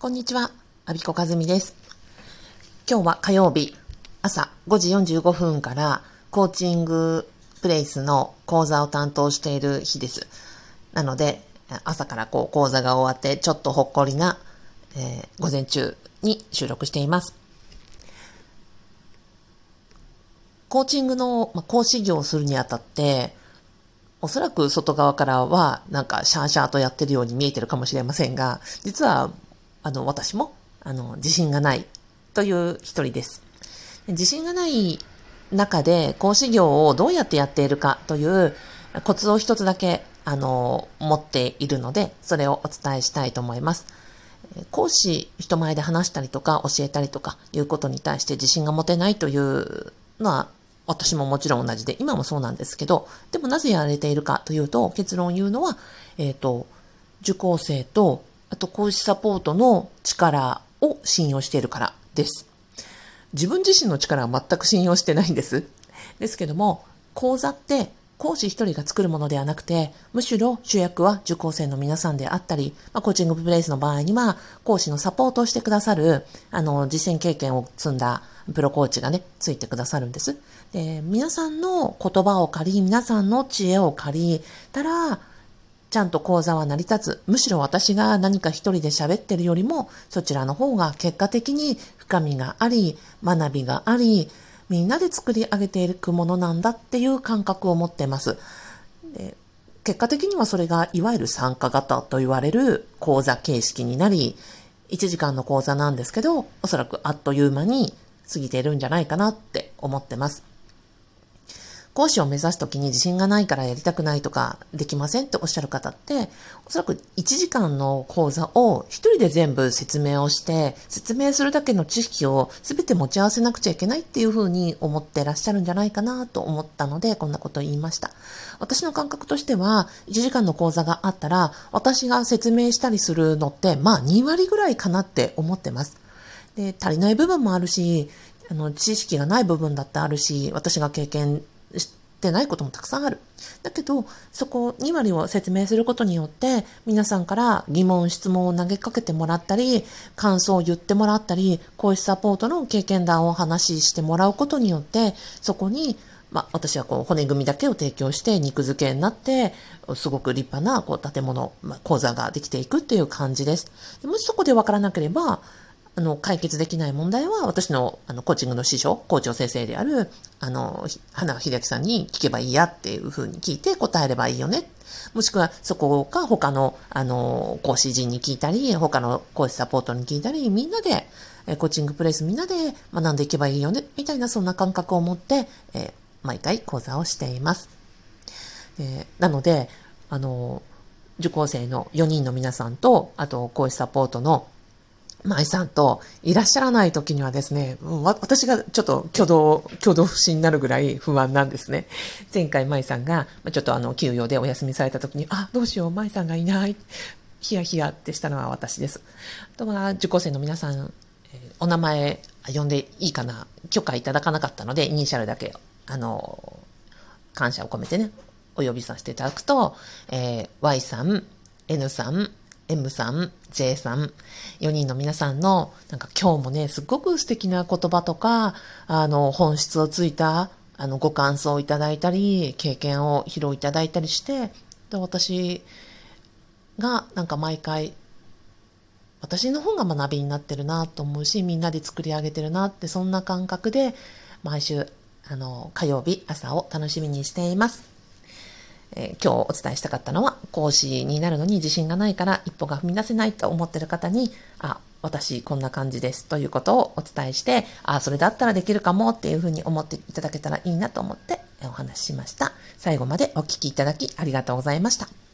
こんにちは、アビコカズミです。今日は火曜日、朝5時45分からコーチングプレイスの講座を担当している日です。なので、朝からこう講座が終わってちょっとほっこりな、えー、午前中に収録しています。コーチングの、まあ講師業をするにあたって、おそらく外側からはなんかシャーシャーとやってるように見えてるかもしれませんが、実はあの私もあの自信がないという一人です。自信がない中で講師業をどうやってやっているかというコツを一つだけあの持っているので、それをお伝えしたいと思います。講師、人前で話したりとか教えたりとかいうことに対して自信が持てないというのは私ももちろん同じで、今もそうなんですけど、でもなぜやられているかというと、結論を言うのは、えっ、ー、と、受講生と、あと講師サポートの力を信用しているからです。自分自身の力は全く信用してないんです。ですけども、講座って講師一人が作るものではなくて、むしろ主役は受講生の皆さんであったり、まあ、コーチングプレイスの場合には、講師のサポートをしてくださる、あの、実践経験を積んだプロコーチがね、ついてくださるんです。で、皆さんの言葉を借り、皆さんの知恵を借りたら、ちゃんと講座は成り立つ。むしろ私が何か一人で喋ってるよりも、そちらの方が結果的に深みがあり、学びがあり、みんなで作り上げていくものなんだっていう感覚を持ってます。で結果的にはそれがいわゆる参加型と言われる講座形式になり、1時間の講座なんですけど、おそらくあっという間に過ぎているんじゃないかなって思ってます。講師を目指すときに自信がないからやりたくないとかできませんっておっしゃる方って、おそらく1時間の講座を一人で全部説明をして、説明するだけの知識を全て持ち合わせなくちゃいけないっていうふうに思ってらっしゃるんじゃないかなと思ったので、こんなことを言いました。私の感覚としては、1時間の講座があったら、私が説明したりするのって、まあ2割ぐらいかなって思ってます。で、足りない部分もあるし、あの、知識がない部分だってあるし、私が経験てないこともたくさんある。だけど、そこ2割を説明することによって、皆さんから疑問、質問を投げかけてもらったり、感想を言ってもらったり、講師サポートの経験談を話してもらうことによって、そこにまあ、私はこう骨組みだけを提供して肉付けになって、すごく立派なこう建物、まあ、講座ができていくっていう感じです。でもしそこでわからなければ、あの、解決できない問題は、私の、あの、コーチングの師匠、校長先生である、あの、花秀明さんに聞けばいいやっていうふうに聞いて答えればいいよね。もしくは、そこか他の、あの、講師陣に聞いたり、他の講師サポートに聞いたり、みんなで、えコーチングプレイスみんなで学んでいけばいいよね、みたいな、そんな感覚を持って、え、毎回講座をしています。え、なので、あの、受講生の4人の皆さんと、あと、講師サポートの舞さんといらっしゃらない時にはですね、私がちょっと挙動、挙動不審になるぐらい不安なんですね。前回舞さんが、ちょっとあの、休養でお休みされた時に、あ、どうしよう、舞さんがいない。ヒヤヒヤってしたのは私です。あとは、受講生の皆さん、お名前呼んでいいかな許可いただかなかったので、イニシャルだけ、あの、感謝を込めてね、お呼びさせていただくと、えー、Y さん、N さん、M さん、J さん、4人の皆さんの、なんか今日もね、すごく素敵な言葉とか、あの、本質をついた、あの、ご感想をいただいたり、経験を披露いただいたりして、で私がなんか毎回、私の方が学びになってるなと思うし、みんなで作り上げてるなって、そんな感覚で、毎週、あの、火曜日朝を楽しみにしています。えー、今日お伝えしたかったのは、講師になるのに自信がないから一歩が踏み出せないと思ってる方に、あ、私こんな感じですということをお伝えして、あ、それだったらできるかもっていうふうに思っていただけたらいいなと思ってお話ししました。最後までお聴きいただきありがとうございました。